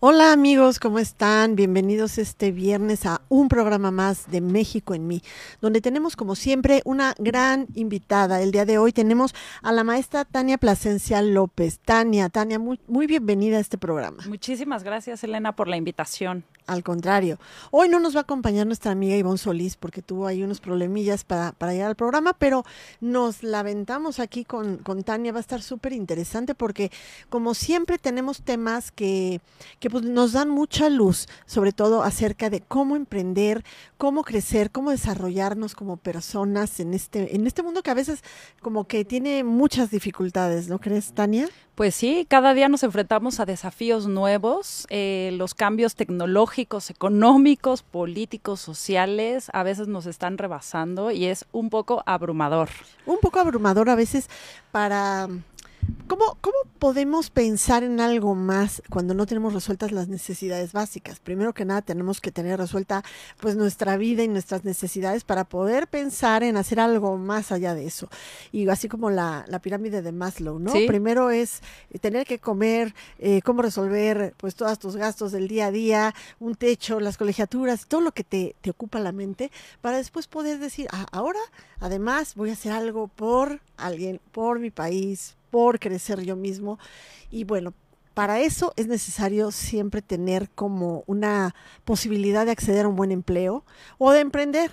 Hola amigos, ¿cómo están? Bienvenidos este viernes a un programa más de México en mí, donde tenemos como siempre una gran invitada. El día de hoy tenemos a la maestra Tania Plasencia López. Tania, Tania, muy, muy bienvenida a este programa. Muchísimas gracias Elena por la invitación. Al contrario, hoy no nos va a acompañar nuestra amiga Ivonne Solís porque tuvo ahí unos problemillas para, para llegar al programa, pero nos lamentamos aquí con, con Tania. Va a estar súper interesante porque como siempre tenemos temas que, que pues, nos dan mucha luz, sobre todo acerca de cómo emprender, cómo crecer, cómo desarrollarnos como personas en este, en este mundo que a veces como que tiene muchas dificultades, ¿no crees, Tania? Pues sí, cada día nos enfrentamos a desafíos nuevos, eh, los cambios tecnológicos, económicos, políticos, sociales, a veces nos están rebasando y es un poco abrumador. Un poco abrumador a veces para ¿Cómo, ¿Cómo podemos pensar en algo más cuando no tenemos resueltas las necesidades básicas? Primero que nada tenemos que tener resuelta pues nuestra vida y nuestras necesidades para poder pensar en hacer algo más allá de eso. Y así como la, la pirámide de Maslow, ¿no? Primero es tener que comer, eh, cómo resolver pues todos tus gastos del día a día, un techo, las colegiaturas, todo lo que te, te ocupa la mente, para después poder decir, ah, ahora además voy a hacer algo por alguien, por mi país, por crecer yo mismo. Y bueno, para eso es necesario siempre tener como una posibilidad de acceder a un buen empleo o de emprender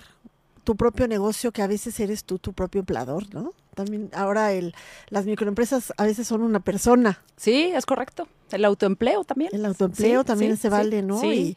tu propio negocio, que a veces eres tú tu propio empleador, ¿no? También ahora el, las microempresas a veces son una persona. Sí, es correcto. El autoempleo también. El autoempleo también se vale, ¿no? Y,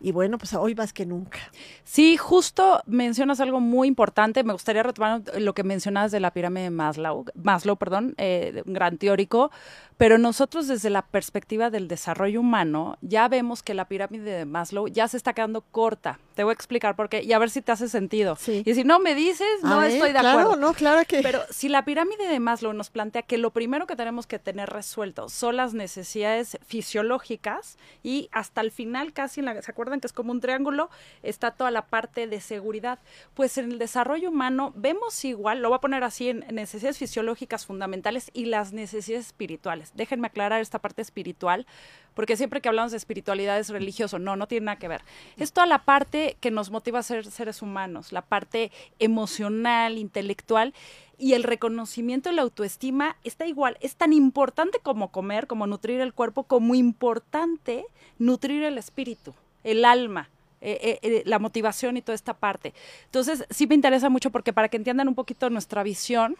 y bueno, pues hoy más que nunca. Sí, justo mencionas algo muy importante. Me gustaría retomar lo que mencionas de la pirámide de Maslow, Maslow, perdón, eh, un gran teórico, pero nosotros desde la perspectiva del desarrollo humano ya vemos que la pirámide de Maslow ya se está quedando corta. Te voy a explicar por qué y a ver si te hace sentido. Y si no me dices, no estoy de acuerdo. No, claro que. Pero si la pirámide de Maslow nos plantea que lo primero que tenemos que tener resuelto son las necesidades fisiológicas y hasta el final casi en la, ¿se acuerdan que es como un triángulo? Está toda la parte de seguridad. Pues en el desarrollo humano vemos igual, lo voy a poner así en necesidades fisiológicas fundamentales y las necesidades espirituales. Déjenme aclarar esta parte espiritual, porque siempre que hablamos de espiritualidad es religioso. No, no tiene nada que ver. Es toda la parte que nos motiva a ser seres humanos, la parte emocional, intelectual y el reconocimiento y la autoestima está igual. Es tan importante como comer, como nutrir el cuerpo, como importante nutrir el espíritu, el alma. Eh, eh, eh, la motivación y toda esta parte. Entonces, sí me interesa mucho porque para que entiendan un poquito nuestra visión,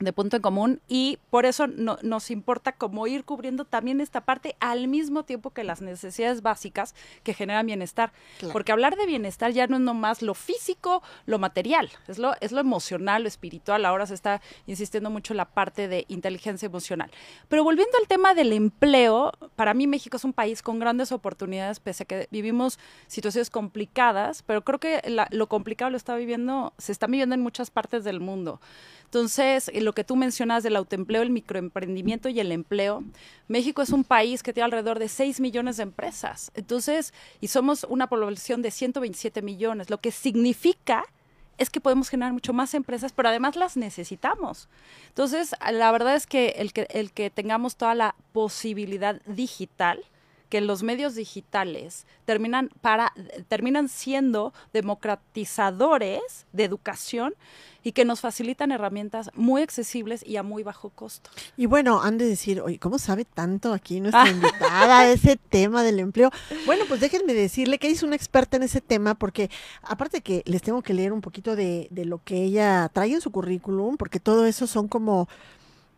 de punto en común y por eso no, nos importa como ir cubriendo también esta parte al mismo tiempo que las necesidades básicas que generan bienestar. Porque hablar de bienestar ya no es nomás lo físico, lo material, es lo, es lo emocional, lo espiritual. Ahora se está insistiendo mucho en la parte de inteligencia emocional. Pero volviendo al tema del empleo, para mí México es un país con grandes oportunidades, pese a que vivimos situaciones complicadas, pero creo que lo complicado lo está viviendo, se está viviendo en muchas partes del mundo. Entonces, lo que tú mencionas del autoempleo, el microemprendimiento y el empleo, México es un país que tiene alrededor de 6 millones de empresas. Entonces, y somos una población de 127 millones, lo que significa es que podemos generar mucho más empresas, pero además las necesitamos. Entonces, la verdad es que el que, el que tengamos toda la posibilidad digital, que los medios digitales terminan, para, terminan siendo democratizadores de educación y que nos facilitan herramientas muy accesibles y a muy bajo costo. Y bueno, han de decir, oye, ¿cómo sabe tanto aquí nuestra invitada ese tema del empleo? Bueno, pues déjenme decirle que es una experta en ese tema porque aparte que les tengo que leer un poquito de, de lo que ella trae en su currículum, porque todo eso son como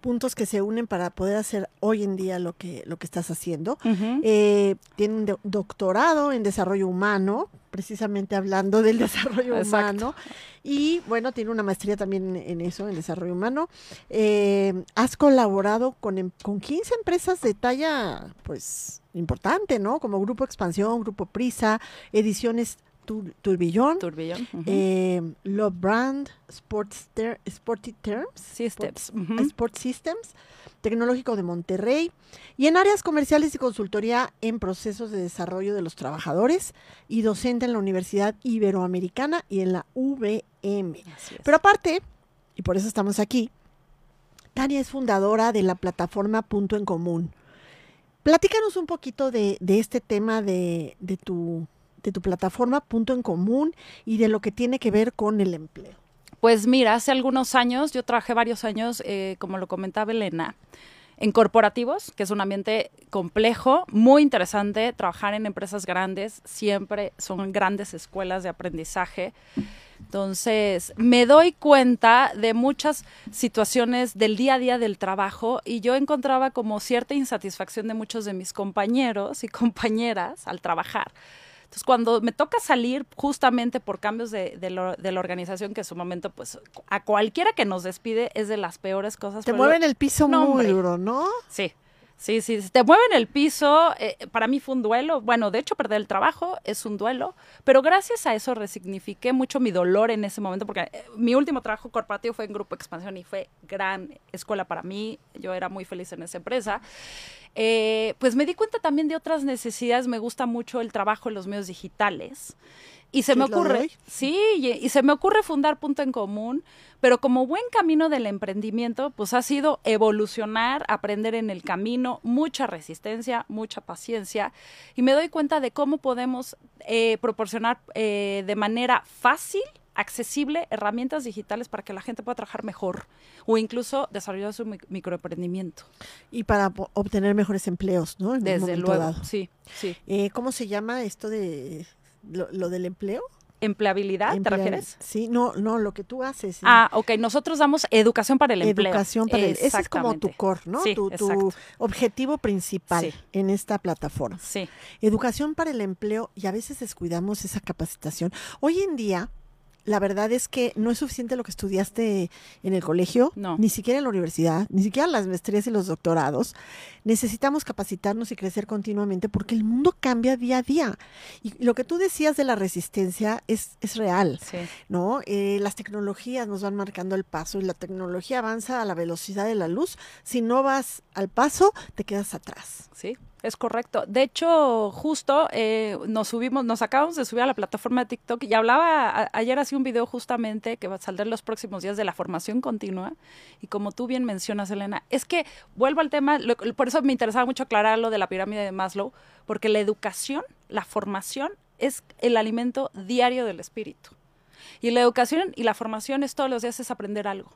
puntos que se unen para poder hacer hoy en día lo que, lo que estás haciendo. Eh, tiene un doctorado en desarrollo humano, precisamente hablando del desarrollo humano. Y bueno, tiene una maestría también en eso, en desarrollo humano. Eh, has colaborado con, em, con 15 empresas de talla, pues, importante, ¿no? Como Grupo Expansión, Grupo Prisa, Ediciones Turbillón, Turbillón eh, Love Brand, Sports Sporty Terms, Systems, Sport, Systems, Tecnológico de Monterrey y en áreas comerciales y consultoría en procesos de desarrollo de los trabajadores y docente en la Universidad Iberoamericana y en la VM. Pero aparte, y por eso estamos aquí, Tania es fundadora de la plataforma Punto en Común. Platícanos un poquito de, de este tema de, de, tu, de tu plataforma Punto en Común y de lo que tiene que ver con el empleo. Pues mira, hace algunos años, yo trabajé varios años, eh, como lo comentaba Elena, en corporativos, que es un ambiente complejo, muy interesante. Trabajar en empresas grandes siempre son grandes escuelas de aprendizaje. Entonces, me doy cuenta de muchas situaciones del día a día del trabajo y yo encontraba como cierta insatisfacción de muchos de mis compañeros y compañeras al trabajar. Entonces, cuando me toca salir justamente por cambios de, de, lo, de, la organización, que en su momento, pues, a cualquiera que nos despide es de las peores cosas. Te mueven el piso no, muy hombre. duro, ¿no? Sí. Sí, sí, te mueven el piso, eh, para mí fue un duelo. Bueno, de hecho, perder el trabajo es un duelo, pero gracias a eso resignifiqué mucho mi dolor en ese momento, porque eh, mi último trabajo corporativo fue en Grupo Expansión y fue gran escuela para mí. Yo era muy feliz en esa empresa. Eh, pues me di cuenta también de otras necesidades. Me gusta mucho el trabajo en los medios digitales. Y se me ocurre, sí, y, y, se me ocurre fundar Punto en Común, pero como buen camino del emprendimiento, pues ha sido evolucionar, aprender en el camino, mucha resistencia, mucha paciencia, y me doy cuenta de cómo podemos eh, proporcionar eh, de manera fácil accesible herramientas digitales para que la gente pueda trabajar mejor o incluso desarrollar su microemprendimiento. Y para obtener mejores empleos, ¿no? En Desde luego, dado. sí, sí. Eh, ¿Cómo se llama esto de lo, lo del empleo? empleabilidad, ¿te refieres? Sí, no, no, lo que tú haces. ¿sí? Ah, ok, nosotros damos educación para el empleo. Educación para el Ese es como tu core, ¿no? Sí, tu, tu objetivo principal Sí. en esta plataforma. Sí. Educación para el empleo y a veces descuidamos esa capacitación. Hoy en día, la verdad es que no es suficiente lo que estudiaste en el colegio, No. ni siquiera en la universidad, ni siquiera las maestrías y los doctorados. Necesitamos capacitarnos y crecer continuamente porque el mundo cambia día a día. Y lo que tú decías de la resistencia es, es real. Sí. ¿no? Eh, las tecnologías nos van marcando el paso y la tecnología avanza a la velocidad de la luz. Si no vas al paso, te quedas atrás. Sí, es correcto. De hecho, justo eh, nos subimos, nos acabamos de subir a la plataforma de TikTok y hablaba, a, ayer hacía un video justamente que va a saldrá en los próximos días de la formación continua. Y como tú bien mencionas, Elena, es que vuelvo al tema, lo, por eso me interesaba mucho aclarar lo de la pirámide de Maslow, porque la educación, la formación es el alimento diario del espíritu. Y la educación y la formación es todos los días es aprender algo.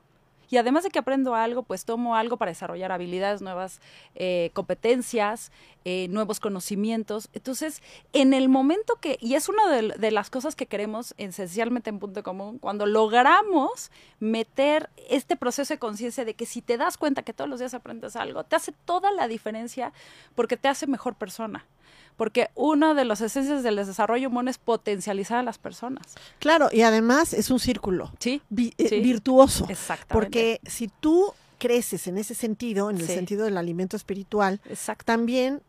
Y además de que aprendo algo, pues tomo algo para desarrollar habilidades, nuevas eh, competencias, eh, nuevos conocimientos. Entonces, en el momento que, y es una de, de, las cosas que queremos esencialmente en Punto Común, cuando logramos meter este proceso de conciencia de que si te das cuenta que todos los días aprendes algo, te hace toda la diferencia porque te hace mejor persona porque una de las esencias del desarrollo humano es potencializar a las personas. Claro, y además es un círculo sí, vi sí. virtuoso. Exactamente. Porque si tú creces en ese sentido, en el Sí. sentido del alimento espiritual, Exacto. también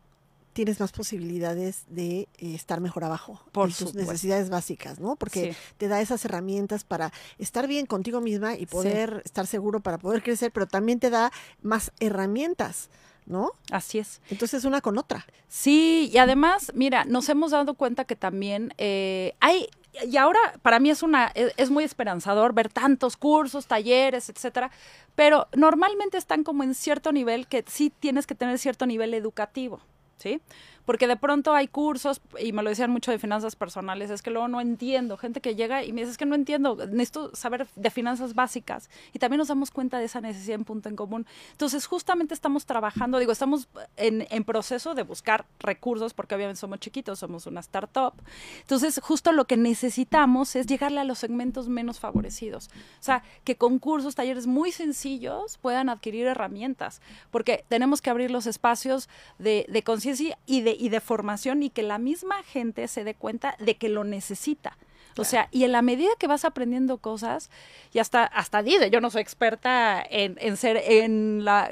tienes más posibilidades de eh, estar mejor abajo Por supuesto. necesidades básicas, ¿no? Porque Sí. te da esas herramientas para estar bien contigo misma y poder estar seguro para poder crecer, pero también te da más herramientas, ¿no? Así es. Entonces una con otra. Sí, y además, mira, nos hemos dado cuenta que también eh, hay, y ahora para mí es una, es, es, muy esperanzador ver tantos cursos, talleres, etcétera, pero normalmente están como en cierto nivel que sí tienes que tener cierto nivel educativo, ¿sí? Porque de pronto hay cursos, y me lo decían mucho de finanzas personales, es que luego no entiendo, gente que llega y me dice, es que no entiendo, necesito saber de finanzas básicas. Y también nos damos cuenta de esa necesidad en punto en común. Entonces, justamente estamos trabajando, digo, estamos en, en proceso de buscar recursos, porque obviamente somos chiquitos, somos una startup. Entonces, justo lo que necesitamos es llegarle a los segmentos menos favorecidos. O sea, que con cursos, talleres muy sencillos puedan adquirir herramientas, porque tenemos que abrir los espacios de, de conciencia y de y de formación y que la misma gente se dé cuenta de que lo necesita. O sea, y en la medida que vas aprendiendo cosas, y hasta, hasta dice, yo no soy experta en, en ser, en la,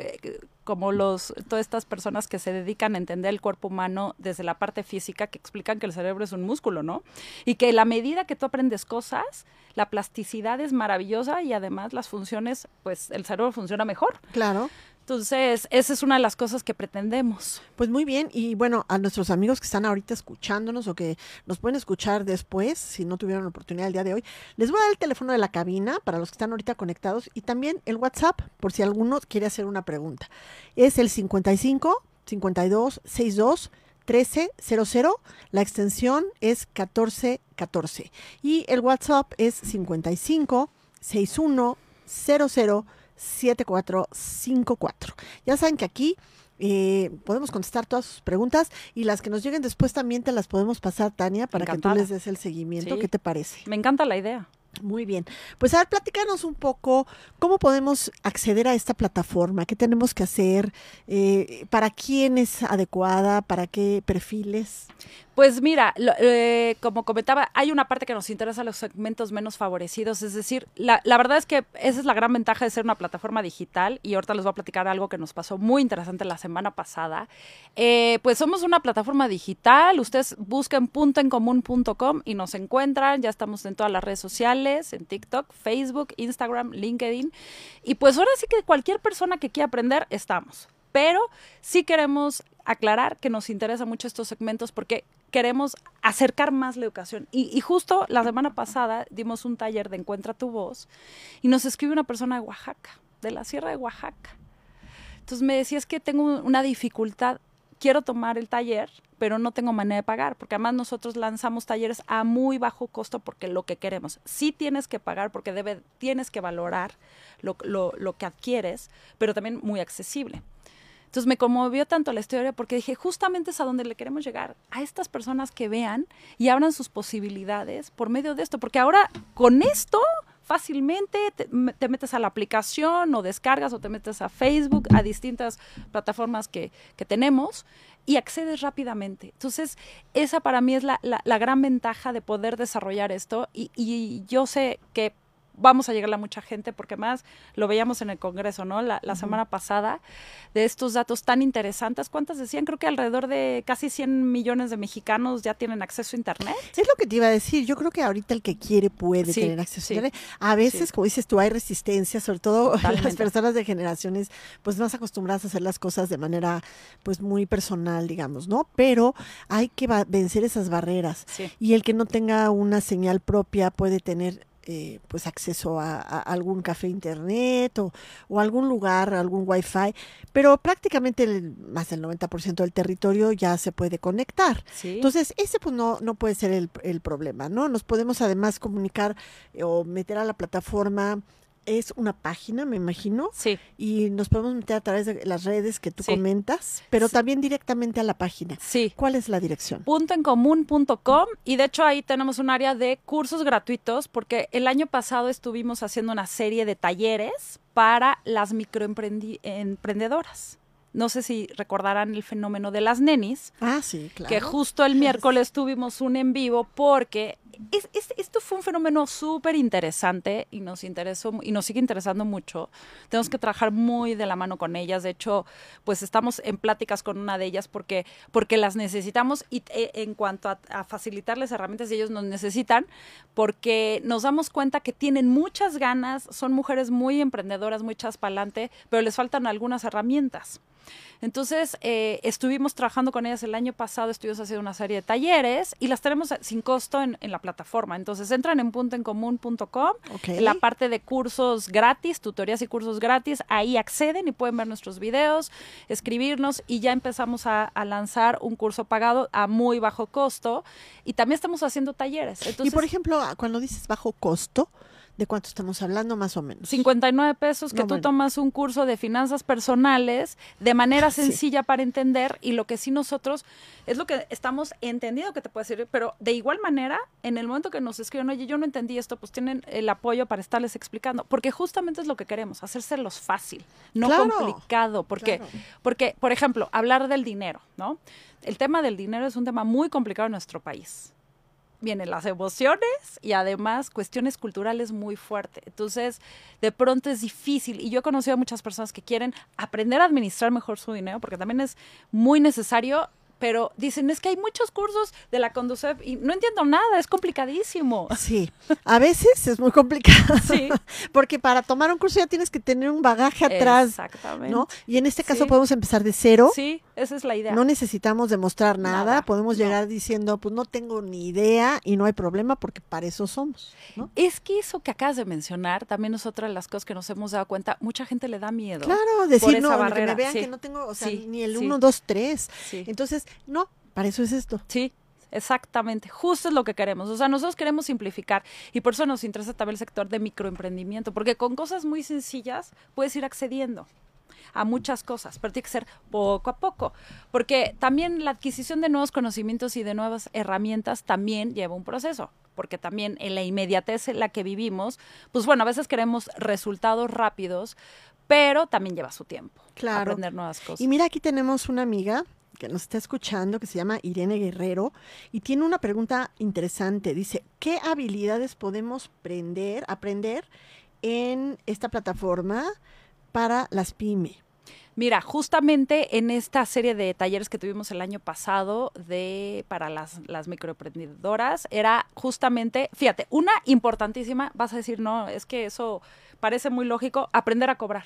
como los, todas estas personas que se dedican a entender el cuerpo humano desde la parte física, que explican que el cerebro es un músculo, ¿no? Y que la medida que tú aprendes cosas, la plasticidad es maravillosa y además las funciones, pues el cerebro funciona mejor. Claro. Entonces, esa es una de las cosas que pretendemos. Pues muy bien, y bueno, a nuestros amigos que están ahorita escuchándonos o que nos pueden escuchar después, si no tuvieron la oportunidad el día de hoy, les voy a dar el teléfono de la cabina para los que están ahorita conectados y también el WhatsApp, por si alguno quiere hacer una pregunta. Es el 55 52 62 1300. La extensión es 1414. Y el WhatsApp es 55 61 00 7454. Ya saben que aquí eh, podemos contestar todas sus preguntas y las que nos lleguen después también te las podemos pasar, Tania, para que tú les des el seguimiento. Sí. ¿Qué te parece? Me encanta la idea. Muy bien. Pues a ver, platícanos un poco cómo podemos acceder a esta plataforma, qué tenemos que hacer, eh, para quién es adecuada, para qué perfiles. Pues mira, eh, como comentaba, hay una parte que nos interesa los segmentos menos favorecidos, es decir, la, la verdad es que esa es la gran ventaja de ser una plataforma digital y ahorita les voy a platicar algo que nos pasó muy interesante la semana pasada. Eh, pues somos una plataforma digital, ustedes busquen puntoencomún.com y nos encuentran, ya estamos en todas las redes sociales, en TikTok, Facebook, Instagram, LinkedIn y pues ahora sí que cualquier persona que quiera aprender, estamos. Pero sí queremos aclarar que nos interesa mucho estos segmentos porque queremos acercar más la educación. Y, justo la semana pasada dimos un taller de Encuentra tu voz y nos escribe una persona de Oaxaca, de la Sierra de Oaxaca. Entonces me decía, es que tengo una dificultad, quiero tomar el taller, pero no tengo manera de pagar, porque además nosotros lanzamos talleres a muy bajo costo porque lo que queremos. Sí tienes que pagar porque debe, tienes que valorar lo, lo, lo que adquieres, pero también muy accesible. Entonces me conmovió tanto la historia porque dije, justamente es a donde le queremos llegar, a estas personas que vean y abran sus posibilidades por medio de esto, porque ahora con esto fácilmente te, te metes a la aplicación o descargas o te metes a Facebook, a distintas plataformas que, que tenemos y accedes rápidamente. Entonces, esa para mí es la, la, la gran ventaja de poder desarrollar esto y, y yo sé que vamos a llegarle a mucha gente porque más lo veíamos en el Congreso, ¿no? La, la uh -huh. semana pasada, de estos datos tan interesantes. ¿Cuántas decían? Creo que alrededor de casi 100 millones de mexicanos ya tienen acceso a Internet. Es lo que te iba a decir. Yo creo que ahorita el que quiere puede sí, tener acceso sí, a Internet. A veces, sí. como dices tú, hay resistencia, sobre todo Totalmente. las personas de generaciones pues más acostumbradas a hacer las cosas de manera pues muy personal, digamos, ¿no? Pero hay que vencer esas barreras. Y el que no tenga una señal propia puede tener eh, pues acceso a, a, algún café internet o, o, algún lugar, algún wifi, pero prácticamente el, más del 90% del territorio ya se puede conectar. Sí. Entonces, ese pues no, no puede ser el, el, problema, ¿no? Nos podemos además comunicar eh, o meter a la plataforma es una página, me imagino. Sí. Y nos podemos meter a través de las redes que tú sí. comentas, pero sí. también directamente a la página. Sí. ¿Cuál es la dirección? Puntoencomún.com y de hecho ahí tenemos un área de cursos gratuitos porque el año pasado estuvimos haciendo una serie de talleres para las microemprendedoras. No sé si recordarán el fenómeno de las nenis. Ah, sí, claro. Que justo el miércoles tuvimos un en vivo porque es, es, esto fue un fenómeno súper interesante y nos interesó y nos sigue interesando mucho. Tenemos que trabajar muy de la mano con ellas. De hecho, pues estamos en pláticas con una de ellas porque, porque las necesitamos y eh, en cuanto a, a, facilitarles herramientas, ellos nos necesitan porque nos damos cuenta que tienen muchas ganas, son mujeres muy emprendedoras, muy chaspalante, pero les faltan algunas herramientas. Entonces, eh, estuvimos trabajando con ellas el año pasado, estuvimos haciendo una serie de talleres y las tenemos sin costo en, en la plataforma. Entonces, entran en puntoencomún.com, okay. en la parte de cursos gratis, tutorías y cursos gratis, ahí acceden y pueden ver nuestros videos, escribirnos y ya empezamos a, a lanzar un curso pagado a muy bajo costo y también estamos haciendo talleres. Entonces, y, por ejemplo, cuando dices bajo costo, ¿De cuánto estamos hablando más o menos? 59 pesos que no, tú bueno. tomas un curso de finanzas personales de manera sencilla sí. para entender y lo que sí nosotros es lo que estamos entendiendo que te puede servir, pero de igual manera, en el momento que nos escriben, oye, yo no entendí esto, pues tienen el apoyo para estarles explicando, porque justamente es lo que queremos, hacérselos fácil, no claro, complicado, porque, claro. porque, por ejemplo, hablar del dinero, ¿no? El tema del dinero es un tema muy complicado en nuestro país vienen las emociones y además cuestiones culturales muy fuertes. Entonces, de pronto es difícil. Y yo he conocido a muchas personas que quieren aprender a administrar mejor su dinero, porque también es muy necesario. Pero dicen, es que hay muchos cursos de la Conducef y no entiendo nada, es complicadísimo. Sí, a veces es muy complicado. Sí. Porque para tomar un curso ya tienes que tener un bagaje atrás. Exactamente. ¿no? Y en este caso sí. podemos empezar de cero. Sí Esa es la idea. No necesitamos demostrar nada, Nada, podemos no. llegar diciendo, pues no tengo ni idea y no hay problema porque para eso somos, ¿no? Es que eso que acabas de mencionar también es otra de las cosas que nos hemos dado cuenta. Mucha gente le da miedo. Claro, decir, no, que me vean sí. que no tengo, o sea, Sí, ni el sí. 1, 2, 3. Sí. Entonces, no, para eso es esto. Sí, exactamente. Justo es lo que queremos. O sea, nosotros queremos simplificar y por eso nos interesa también el sector de microemprendimiento, porque con cosas muy sencillas puedes ir accediendo a muchas cosas, pero tiene que ser poco a poco, porque también la adquisición de nuevos conocimientos y de nuevas herramientas también lleva un proceso, porque también en la inmediatez en la que vivimos, pues bueno, a veces queremos resultados rápidos, pero también lleva su tiempo Claro. aprender nuevas cosas. Y mira, aquí tenemos una amiga que nos está escuchando que se llama Irene Guerrero y tiene una pregunta interesante. Dice, ¿qué habilidades podemos aprender, aprender en esta plataforma para las pymes? Mira, justamente en esta serie de talleres que tuvimos el año pasado de para las, las microemprendedoras, era justamente, fíjate, una importantísima, vas a decir, no, es que eso parece muy lógico, aprender a cobrar.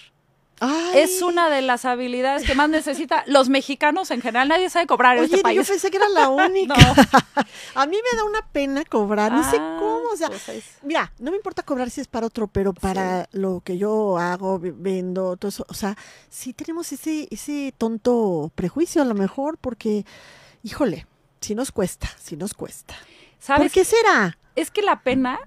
Ay, Es una de las habilidades que más necesita los mexicanos en general. Nadie sabe cobrar en Oye, este yo país. pensé que era la única. No. A mí me da una pena cobrar, no sé Ah, cómo, o sea, Mira, no me importa cobrar si es para otro, pero para lo que yo hago, ve- vendo, todo eso, o sea, sí tenemos ese, ese tonto prejuicio a lo mejor, porque, híjole, si nos cuesta, si nos cuesta. ¿Por ¿Sabes? qué será? Es que la pena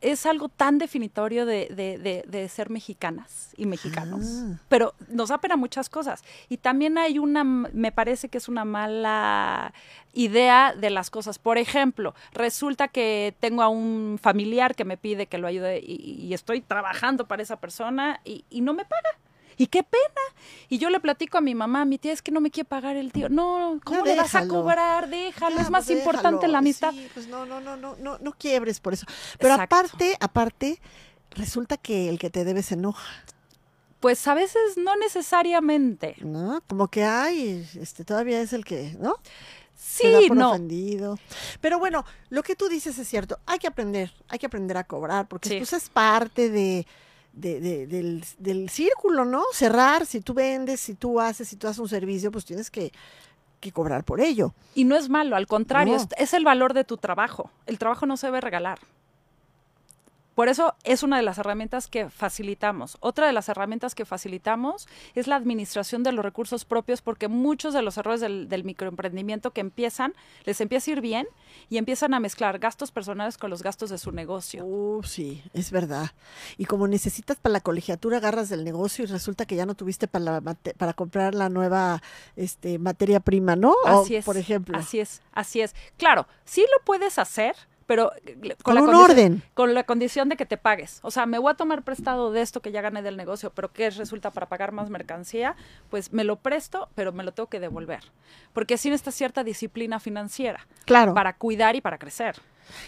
es algo tan definitorio de, de- de- de ser mexicanas y mexicanos. Ah. Pero nos da pena muchas cosas. Y también hay una, me parece que es una mala idea de las cosas. Por ejemplo, resulta que tengo a un familiar que me pide que lo ayude y, y estoy trabajando para esa persona y, y no me paga. Y qué pena. Y yo le platico a mi mamá, mi tía es que no me quiere pagar el tío. No, ¿cómo Ya le vas a cobrar? Déjalo, Ya, es más pues, importante déjalo. la amistad. Sí, pues no, no, no, no, no, no quiebres por eso. Pero Exacto. aparte, aparte, resulta que el que te debe se enoja, Pues a veces no necesariamente. ¿no? Como que, ay, este todavía es el que, ¿no? Sí, por no. ofendido. Pero bueno, lo que tú dices es cierto. Hay que aprender, hay que aprender a cobrar, porque Sí. pues es parte de, de- de- del, del círculo, ¿no? Cerrar, si tú vendes, si tú haces, si tú haces un servicio, pues tienes que, que cobrar por ello. Y no es malo, al contrario, No. es, es el valor de tu trabajo. El trabajo no se debe regalar. Por eso es una de las herramientas que facilitamos. Otra de las herramientas que facilitamos es la administración de los recursos propios, porque muchos de los errores del, del microemprendimiento que empiezan, les empieza a ir bien y empiezan a mezclar gastos personales con los gastos de su negocio. Uh, sí, es verdad. Y como necesitas para la colegiatura, agarras del negocio y resulta que ya no tuviste para, la para comprar la nueva este, materia prima, ¿no? O, Así es. Por ejemplo. Así es, así es. Claro, sí lo puedes hacer, pero Con la un condición- orden. Con la condición de que te pagues. O sea, me voy a tomar prestado de esto que ya gané del negocio, pero que resulta para pagar más mercancía, pues me lo presto, pero me lo tengo que devolver. Porque sí necesitas cierta disciplina financiera Claro. para cuidar y para crecer.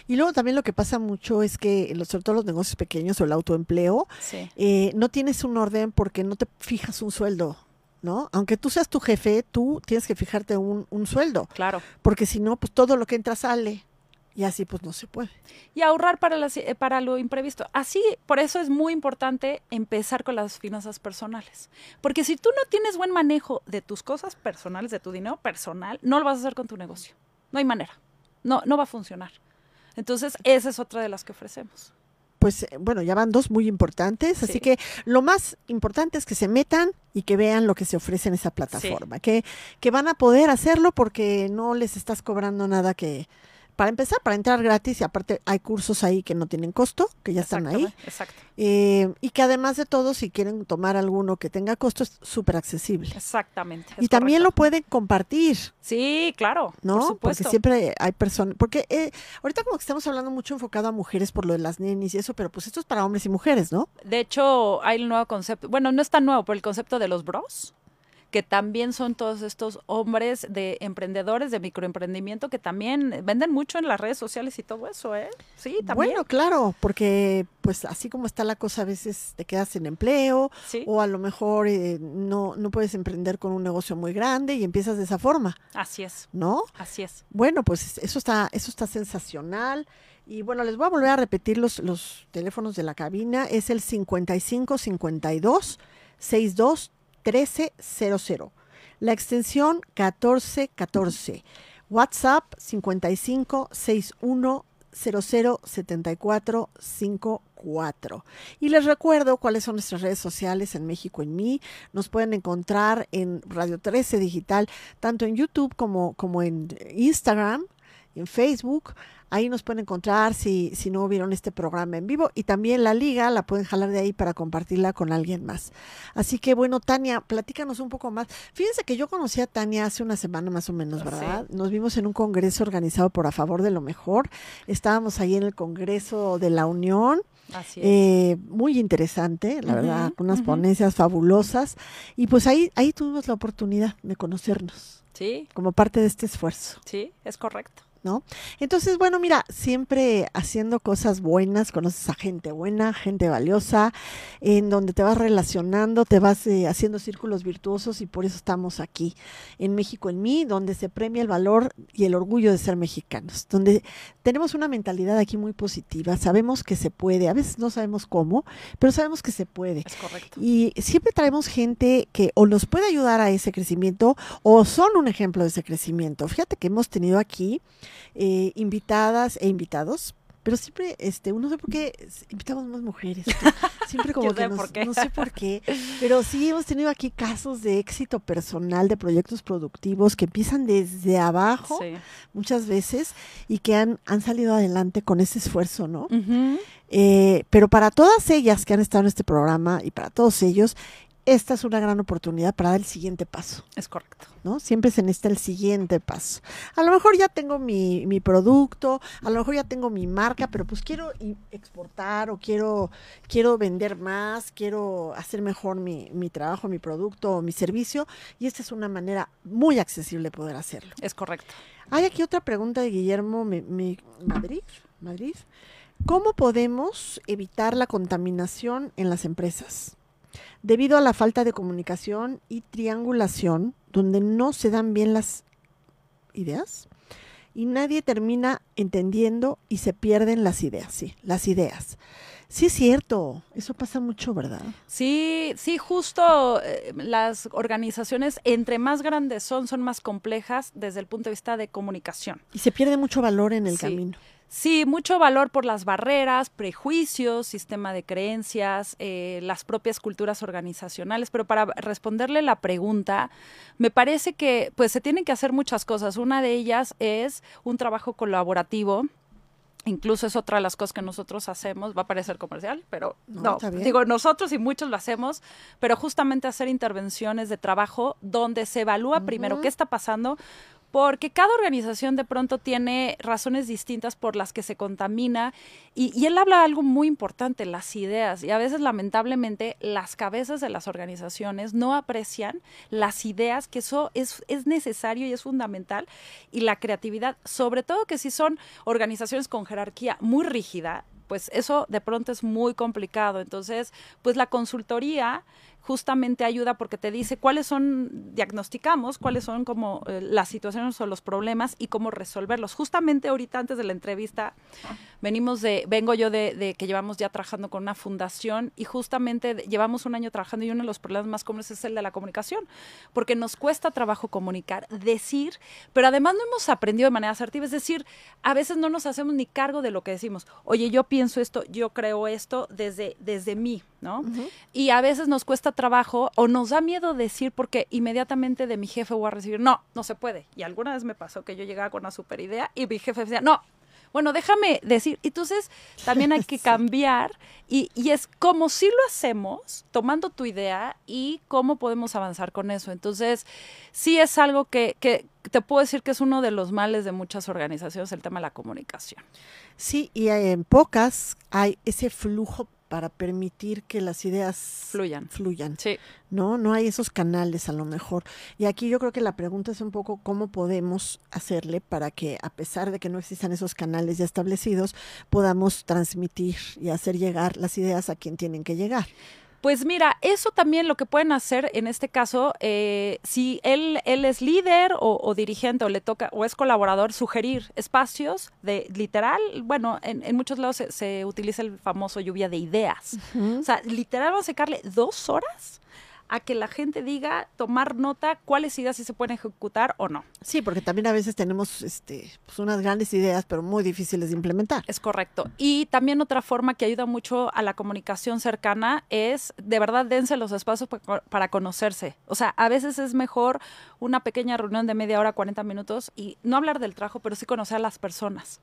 Y luego también lo que pasa mucho es que, sobre todo los negocios pequeños o el autoempleo, Sí. eh, no tienes un orden porque no te fijas un sueldo, ¿no? Aunque tú seas tu jefe, tú tienes que fijarte un, un sueldo, Claro. porque si no, pues todo lo que entra sale. Y así pues no se puede. Y ahorrar para, las- eh, para lo imprevisto. Así, por eso es muy importante empezar con las finanzas personales. Porque si tú no tienes buen manejo de tus cosas personales, de tu dinero personal, no lo vas a hacer con tu negocio. No hay manera. No, no va a funcionar. Entonces, esa es otra de las que ofrecemos. Pues eh, bueno, ya van dos muy importantes, así Sí. que lo más importante es que se metan y que vean lo que se ofrece en esa plataforma, que, que van a poder hacerlo porque no les estás cobrando nada que, para empezar, para entrar gratis y aparte hay cursos ahí que no tienen costo, que ya están ahí. Exacto. Eh, y que además de todo, si quieren tomar alguno que tenga costo, es súper accesible. Exactamente. Y también lo pueden compartir, Sí, claro. ¿no? Por Porque supuesto. siempre hay personas, porque eh, ahorita como que estamos hablando mucho enfocado a mujeres por lo de las nenis y eso, pero pues esto es para hombres y mujeres, ¿no? De hecho, hay el nuevo concepto, bueno, no es tan nuevo, pero el concepto de los bros, que también son todos estos hombres de emprendedores de microemprendimiento que también venden mucho en las redes sociales y todo eso, ¿eh? Sí, también. Bueno, claro, porque pues así como está la cosa, a veces te quedas sin empleo sí, o a lo mejor eh, no, no puedes emprender con un negocio muy grande y empiezas de esa forma, así es, ¿no? así es. Bueno, pues eso está, eso está sensacional. Y bueno, les voy a volver a repetir los, los teléfonos de la cabina. Es el 55 52 62 13 00. La extensión 1414. WhatsApp 55 61 00 74 54. Y les recuerdo cuáles son nuestras redes sociales en México en mí. Nos pueden encontrar en Radio 13 Digital, tanto en YouTube como, como en Instagram, en Facebook. Ahí nos pueden encontrar si, si no vieron este programa en vivo y también la liga la pueden jalar de ahí para compartirla con alguien más. Así que bueno, Tania, platícanos un poco más. Fíjense que yo conocí a Tania hace una semana más o menos, ¿verdad? Nos vimos en un congreso organizado por A Favor de lo Mejor. Estábamos ahí en el Congreso de la Unión. Así es. Eh, muy interesante, la verdad, con unas ponencias fabulosas. Y pues ahí, ahí tuvimos la oportunidad de conocernos sí, como parte de este esfuerzo. sí, es correcto. ¿No? Entonces, bueno, mira, siempre haciendo cosas buenas, conoces a gente buena, gente valiosa, en donde te vas relacionando, te vas eh, haciendo círculos virtuosos y por eso estamos aquí en México en mí, donde se premia el valor y el orgullo de ser mexicanos, donde tenemos una mentalidad aquí muy positiva, sabemos que se puede, a veces no sabemos cómo, pero sabemos que se puede. Es correcto. Y siempre traemos gente que o nos puede ayudar a ese crecimiento o son un ejemplo de ese crecimiento. Fíjate que hemos tenido aquí eh, invitadas e invitados. Pero siempre, este, no sé por qué invitamos más mujeres. Siempre como que nos- no sé por qué. Pero sí hemos tenido aquí casos de éxito personal, de proyectos productivos que empiezan desde abajo Sí. muchas veces y que han, han salido adelante con ese esfuerzo, ¿no? Eh, pero para todas ellas que han estado en este programa y para todos ellos, esta es una gran oportunidad para dar el siguiente paso, Es correcto. ¿no? Siempre se necesita el siguiente paso. A lo mejor ya tengo mi, mi producto, a lo mejor ya tengo mi marca, pero pues quiero exportar o quiero, quiero vender más, quiero hacer mejor mi, mi trabajo, mi producto o mi servicio, y esta es una manera muy accesible de poder hacerlo. Es correcto. Hay aquí otra pregunta de Guillermo Madrid. Madrid. ¿Cómo podemos evitar la contaminación en las empresas? Debido a la falta de comunicación y triangulación, donde no se dan bien las ideas y nadie termina entendiendo y se pierden las ideas, sí, las ideas. Sí es cierto, eso pasa mucho, ¿verdad? Sí, sí, justo eh, las organizaciones, entre más grandes son, son más complejas desde el punto de vista de comunicación. Y se pierde mucho valor en el Sí. camino. Sí, mucho valor por las barreras, prejuicios, sistema de creencias, eh, las propias culturas organizacionales. Pero para responderle la pregunta, me parece que pues se tienen que hacer muchas cosas. Una de ellas es un trabajo colaborativo. Incluso es otra de las cosas que nosotros hacemos, va a parecer comercial, pero No, digo nosotros y muchos lo hacemos, pero justamente hacer intervenciones de trabajo donde se evalúa primero qué está pasando, porque cada organización de pronto tiene razones distintas por las que se contamina y, y él habla de algo muy importante, las ideas, y a veces lamentablemente las cabezas de las organizaciones no aprecian las ideas, que eso es, es necesario y es fundamental, y la creatividad, sobre todo que si son organizaciones con jerarquía muy rígida, pues eso de pronto es muy complicado. Entonces, pues la consultoría justamente ayuda porque te dice cuáles son, diagnosticamos cuáles son como eh, las situaciones o los problemas y cómo resolverlos. Justamente ahorita antes de la entrevista venimos de, vengo yo de, de que llevamos ya trabajando con una fundación y justamente de- llevamos un año trabajando y uno de los problemas más comunes es el de la comunicación, porque nos cuesta trabajo comunicar, decir, pero además no hemos aprendido de manera asertiva, es decir, a veces no nos hacemos ni cargo de lo que decimos. Oye, yo pienso esto, yo creo esto desde, desde mí, ¿no? Y a veces nos cuesta trabajo o nos da miedo decir porque inmediatamente de mi jefe voy a recibir, no, no se puede. Y alguna vez me pasó que yo llegaba con una super idea y mi jefe decía, no. Bueno, déjame decir. Entonces, también hay que cambiar y, y es como si lo hacemos, tomando tu idea y cómo podemos avanzar con eso. Entonces, sí es algo que, que te puedo decir que es uno de los males de muchas organizaciones, el tema de la comunicación. Sí, y en pocas hay ese flujo para permitir que las ideas Fluyan. fluyan, Sí. ¿no? No hay esos canales a lo mejor. Y aquí yo creo que la pregunta es un poco cómo podemos hacerle para que, a pesar de que no existan esos canales ya establecidos, podamos transmitir y hacer llegar las ideas a quien tienen que llegar. Pues mira, eso también lo que pueden hacer en este caso, eh, si él, él es líder o, o dirigente o le toca o es colaborador, sugerir espacios de literal, bueno, en, en muchos lados se, se utiliza el famoso lluvia de ideas. O sea, literal vamos a sacarle dos horas a que la gente diga, tomar nota, cuáles ideas sí se pueden ejecutar o no. Sí, porque también a veces tenemos este, pues unas grandes ideas, pero muy difíciles de implementar. Es correcto. Y también otra forma que ayuda mucho a la comunicación cercana es, de verdad, dense los espacios para conocerse. O sea, a veces es mejor una pequeña reunión de media hora, 40 minutos, y no hablar del trabajo, pero sí conocer a las personas.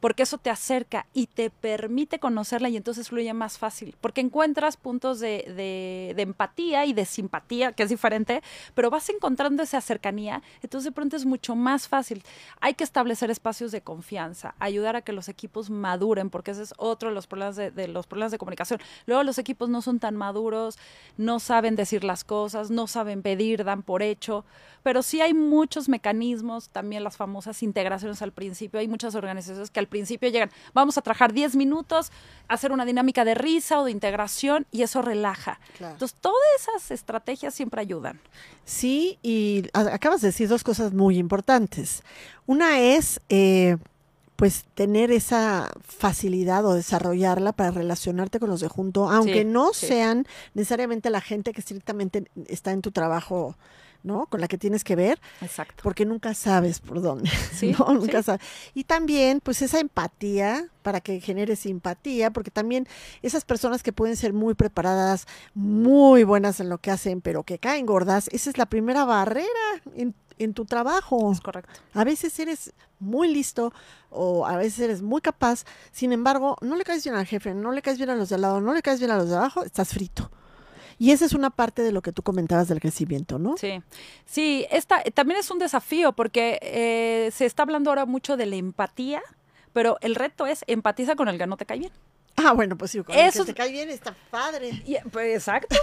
Porque eso te acerca y te permite conocerla y entonces fluye más fácil. Porque encuentras puntos de, de empatía y de simpatía, que es diferente, pero vas encontrando esa cercanía, entonces de pronto es mucho más fácil. Hay que establecer espacios de confianza, ayudar a que los equipos maduren, porque ese es otro de los problemas de, los problemas de comunicación. Luego los equipos no son tan maduros, no saben decir las cosas, no saben pedir, dan por hecho, pero sí hay muchos mecanismos, también las famosas integraciones al principio, hay muchas organizaciones que al principio llegan, vamos a trabajar 10 minutos, hacer una dinámica de risa o de integración y eso relaja. Entonces, todas esas estrategias siempre ayudan. Sí, y acabas de decir dos cosas muy importantes. Una es... Eh, pues tener esa facilidad o desarrollarla para relacionarte con los de junto, aunque no sean necesariamente la gente que estrictamente está en tu trabajo ¿no? Con la que tienes que ver. Exacto. Porque nunca sabes por dónde. ¿no? Nunca sabes. Y también, pues, esa empatía para que genere simpatía, porque también esas personas que pueden ser muy preparadas, muy buenas en lo que hacen, pero que caen gordas, esa es la primera barrera en, en tu trabajo. Es correcto. A veces eres muy listo o a veces eres muy capaz, sin embargo, no le caes bien al jefe, no le caes bien a los de al lado, no le caes bien a los de abajo, estás frito. Y esa es una parte de lo que tú comentabas del crecimiento, ¿no? Sí, sí, esta también es un desafío porque eh, se está hablando ahora mucho de la empatía, pero el reto es empatiza con el que no te cae bien. Ah, bueno, pues sí, con Eso, el que te cae bien está padre. pues, exacto.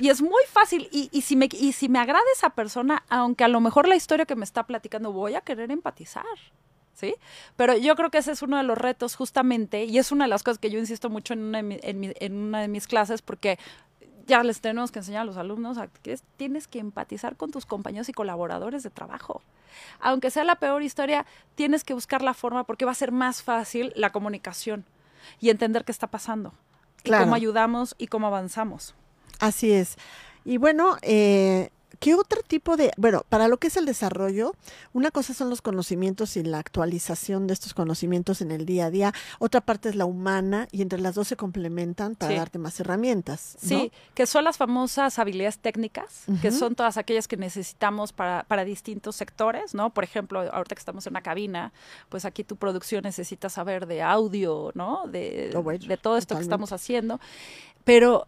y es muy fácil. Y, y, si me, y si me agrada esa persona, aunque a lo mejor la historia que me está platicando, voy a querer empatizar. ¿Sí? Pero yo creo que ese es uno de los retos justamente, y es una de las cosas que yo insisto mucho en una en, en una de mis clases, porque ya les tenemos que enseñar a los alumnos a que tienes que empatizar con tus compañeros y colaboradores de trabajo. Aunque sea la peor historia, tienes que buscar la forma porque va a ser más fácil la comunicación y entender qué está pasando, y cómo ayudamos y cómo avanzamos. Así es. Y bueno, eh, ¿Qué otro tipo de, bueno, para lo que es el desarrollo, una cosa son los conocimientos y la actualización de estos conocimientos en el día a día, otra parte es la humana y entre las dos se complementan para darte más herramientas. Sí, que son las famosas habilidades técnicas, que son todas aquellas que necesitamos para, para distintos sectores, ¿no? Por ejemplo, ahorita que estamos en una cabina, pues aquí tu producción necesita saber de audio, ¿no? De, oh, de todo esto que estamos haciendo. Pero,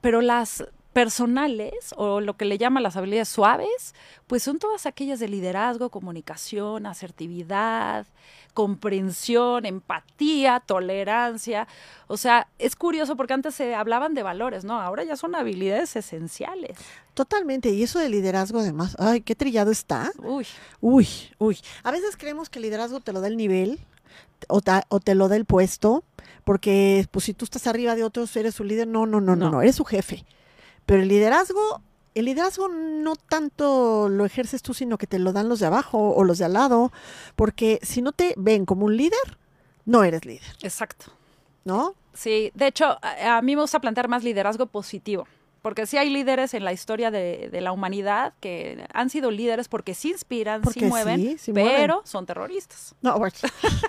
pero las personales o lo que le llaman las habilidades suaves, pues son todas aquellas de liderazgo, comunicación, asertividad, comprensión, empatía, tolerancia. O sea, es curioso porque antes se hablaban de valores, ¿no? Ahora ya son habilidades esenciales. Totalmente. Y eso de liderazgo, además, ay, qué trillado está. Uy. Uy, uy. A veces creemos que el liderazgo te lo da el nivel o, te lo da el puesto, porque pues si tú estás arriba de otros, eres su líder. No, no, no, no, no eres su jefe. Pero el liderazgo, el liderazgo no tanto lo ejerces tú, sino que te lo dan los de abajo o los de al lado, porque si no te ven como un líder, no eres líder. Exacto. ¿No? Sí, de hecho, a, a mí me gusta plantear más liderazgo positivo porque sí hay líderes en la historia de, la humanidad que han sido líderes porque se inspiran, sí mueven, pero son terroristas. No, bueno.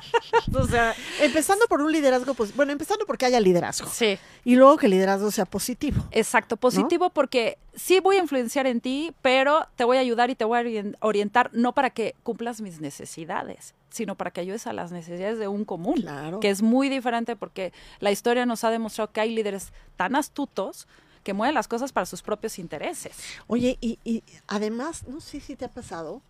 o sea, empezando por un liderazgo, pues, bueno, empezando porque haya liderazgo. Sí. Y luego que el liderazgo sea positivo. Exacto, positivo porque sí voy a influenciar en ti, pero te voy a ayudar y te voy a orientar no para que cumplas mis necesidades, sino para que ayudes a las necesidades de un común, claro. que es muy diferente porque la historia nos ha demostrado que hay líderes tan astutos que mueven las cosas para sus propios intereses. Oye, y, y además, no sé si te ha pasado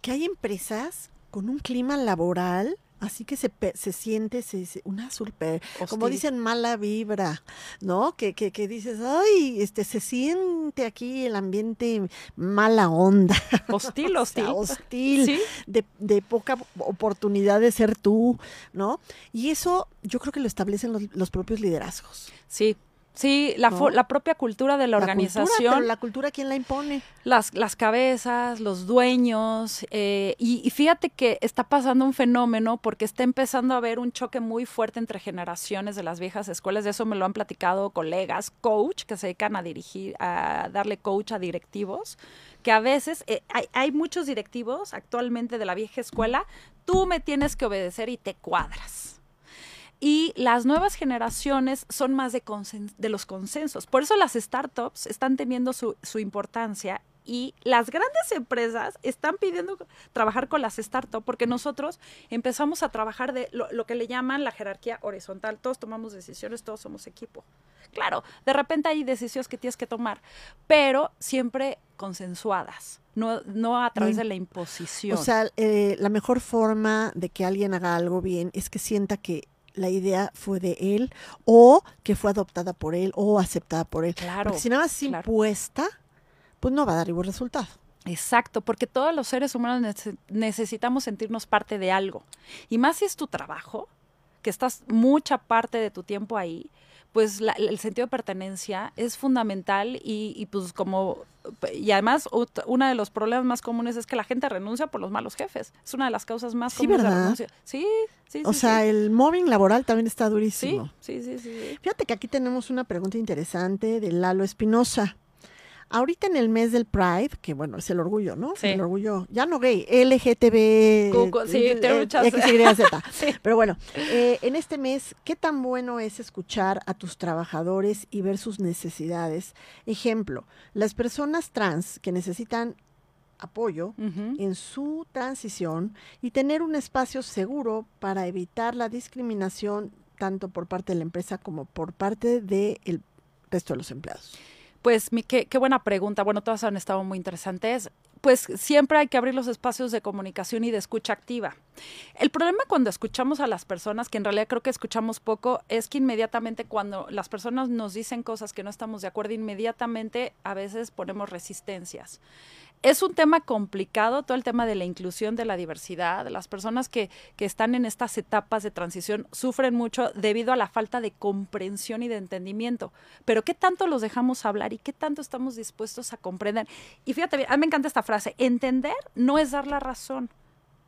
que hay empresas con un clima laboral Así que se, se siente se, una super, como dicen, mala vibra, ¿no? Que, que, que, dices, ay, este, se siente aquí el ambiente mala onda. Hostil, hostil. hostil, de, de, poca oportunidad de ser tú, ¿no? Y eso yo creo que lo establecen los, los propios liderazgos. Sí, Sí, la, ¿no? la propia cultura de la, La cultura, organización. pero la cultura, ¿quién la impone? las, las cabezas, los dueños, eh, y, y fíjate que está pasando un fenómeno porque está empezando a haber un choque muy fuerte entre generaciones de las viejas escuelas, de eso me lo han platicado colegas, coach, que se dedican a dirigir, a darle coach a directivos, que a veces eh, hay, hay muchos directivos actualmente de la vieja escuela, tú me tienes que obedecer y te cuadras. Y las nuevas generaciones son más de, de los consensos. Por eso las startups están teniendo su, su importancia y las grandes empresas están pidiendo trabajar con las startups porque nosotros empezamos a trabajar de lo, lo que le llaman la jerarquía horizontal. Todos tomamos decisiones, todos somos equipo. Claro, de repente hay decisiones que tienes que tomar, pero siempre consensuadas, no, no a través de la imposición. O sea, eh, la mejor forma de que alguien haga algo bien es que sienta que la idea fue de él o que fue adoptada por él o aceptada por él. claro. Porque si nada más claro. impuesta, pues no va a dar igual resultado. Exacto, porque todos los seres humanos nece- necesitamos sentirnos parte de algo. Y más si es tu trabajo, que estás mucha parte de tu tiempo ahí, pues la- el sentido de pertenencia es fundamental y, y pues como... Y además, uno de los problemas más comunes es que la gente renuncia por los malos jefes. Es una de las causas más Sí, comunes de ¿verdad? renuncia. Sí, sí, O sí, sea, sí. el mobbing laboral también está Sí, durísimo. sí, sí, sí, sí. Fíjate que aquí tenemos una pregunta interesante de Lalo Espinosa. Ahorita en el mes del Pride, que bueno, es el orgullo, ¿no? Sí. El orgullo, ya no gay, LGTB. Cuco, sí, eh, muchas- XYZ. Sí. Pero bueno, eh, en este mes, ¿qué tan bueno es escuchar a tus trabajadores y ver sus necesidades? Ejemplo, las personas trans que necesitan apoyo en su transición y tener un espacio seguro para evitar la discriminación tanto por parte de la empresa como por parte del resto de los empleados. Pues mi, qué, qué buena pregunta. Bueno, todas han estado muy interesantes. Pues siempre hay que abrir los espacios de comunicación y de escucha activa. El problema cuando escuchamos a las personas, que en realidad creo que escuchamos poco, es que inmediatamente cuando las personas nos dicen cosas que no estamos de acuerdo, inmediatamente a veces ponemos resistencias. Es un tema complicado, todo el tema de la inclusión, de la diversidad. Las personas que, que están en estas etapas de transición sufren mucho debido a la falta de comprensión y de entendimiento. Pero ¿qué tanto los dejamos hablar y qué tanto estamos dispuestos a comprender? Y fíjate bien, a mí me encanta esta frase, entender no es dar la razón.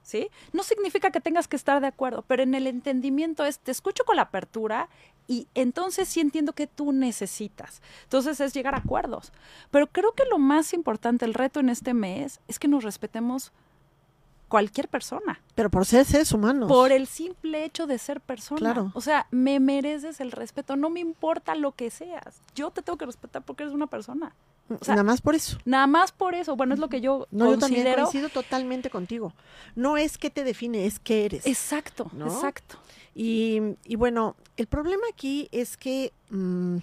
¿Sí? No significa que tengas que estar de acuerdo, pero en el entendimiento es, te escucho con la apertura y entonces sí entiendo que tú necesitas. Entonces es llegar a acuerdos. Pero creo que lo más importante, el reto en este mes, es que nos respetemos cualquier persona. Pero por ser seres humanos. Por el simple hecho de ser persona. Claro. O sea, me mereces el respeto. No me importa lo que seas. Yo te tengo que respetar porque eres una persona. o sea, Nada más por eso. Nada más por eso. Bueno, es lo que yo No, yo también considero. coincido totalmente contigo. No es que te define, es que eres. Exacto, ¿No? exacto. Y, bueno, el problema aquí es que mm,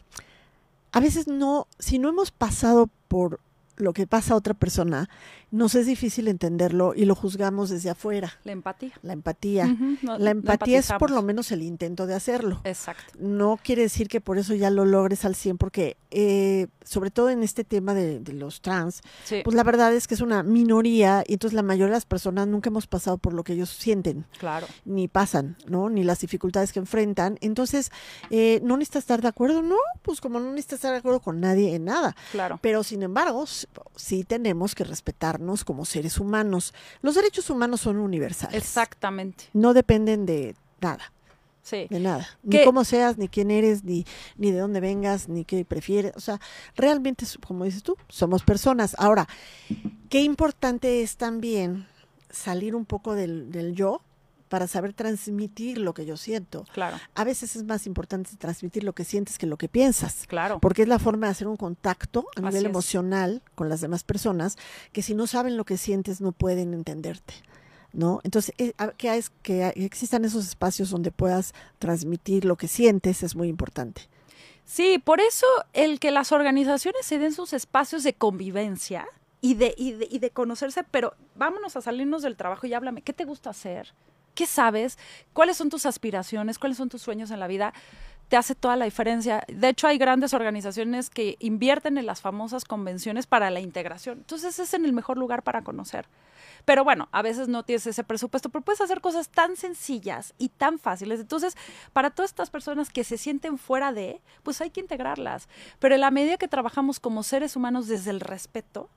a veces no, si no hemos pasado por lo que pasa a otra persona, nos es difícil entenderlo y lo juzgamos desde afuera. La empatía. La empatía. No- La empatía es por lo menos el intento de hacerlo. Exacto. No quiere decir que por eso ya lo logres al 100, porque eh, sobre todo en este tema de, de los trans, Sí, pues la verdad es que es una minoría y entonces la mayoría de las personas nunca hemos pasado por lo que ellos sienten claro. ni pasan, ¿no? Ni las dificultades que enfrentan. Entonces, eh, no necesitas estar de acuerdo, ¿no? Pues como no necesitas estar de acuerdo con nadie en nada. Claro. Pero, sin embargo, sí tenemos que respetarnos como seres humanos. Los derechos humanos son universales. Exactamente. No dependen de nada, Sí. de nada. Ni cómo seas, ni quién eres, ni, ni de dónde vengas, ni qué prefieres. O sea, realmente, como dices tú, somos personas. Ahora, qué importante es también salir un poco del, del yo para saber transmitir lo que yo siento. Claro. A veces es más importante transmitir lo que sientes que lo que piensas, Claro. porque es la forma de hacer un contacto a Así nivel es. emocional con las demás personas, que si no saben lo que sientes no pueden entenderte. ¿No? Entonces, eh, que, es, que existan esos espacios donde puedas transmitir lo que sientes es muy importante. Sí, por eso el que las organizaciones se den sus espacios de convivencia y de, y de, y de conocerse, pero vámonos a salirnos del trabajo y háblame, ¿qué te gusta hacer? ¿Qué sabes? ¿Cuáles son tus aspiraciones? ¿Cuáles son tus sueños en la vida? te hace toda la diferencia. De hecho, hay grandes organizaciones que invierten en las famosas convenciones para la integración. Entonces, es en el mejor lugar para conocer. Pero bueno, a veces no tienes ese presupuesto, pero puedes hacer cosas tan sencillas y tan fáciles. Entonces, para todas estas personas que se sienten fuera de, pues hay que integrarlas. Pero en la medida que trabajamos como seres humanos desde el respeto,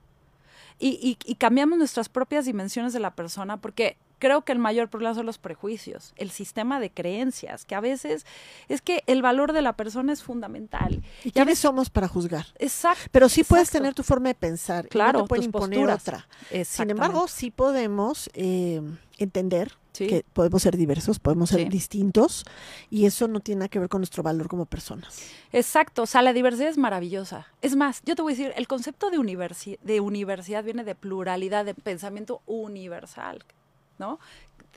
y, y, cambiamos nuestras propias dimensiones de la persona, porque creo que el mayor problema son los prejuicios, el sistema de creencias, que a veces es que el valor de la persona es fundamental. ¿Y quiénes somos para juzgar? Exacto. Pero sí puedes tener tu forma de pensar. Claro, no te pueden imponer otra. Sin embargo, sí podemos eh, entender que podemos ser diversos, podemos ser distintos y eso no tiene nada que ver con nuestro valor como personas. Exacto, o sea, la diversidad es maravillosa. Es más, yo te voy a decir, el concepto de, de universidad viene de pluralidad, de pensamiento universal. ¿No?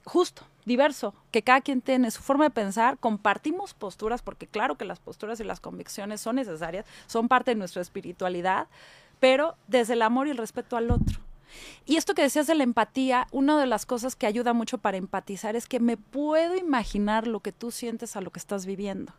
Justo, diverso, que cada quien tiene su forma de pensar, compartimos posturas, porque claro que las posturas y las convicciones son necesarias, son parte de nuestra espiritualidad, pero desde el amor y el respeto al otro. Y esto que decías de la empatía, una de las cosas que ayuda mucho para empatizar es que me puedo imaginar lo que tú sientes a lo que estás viviendo.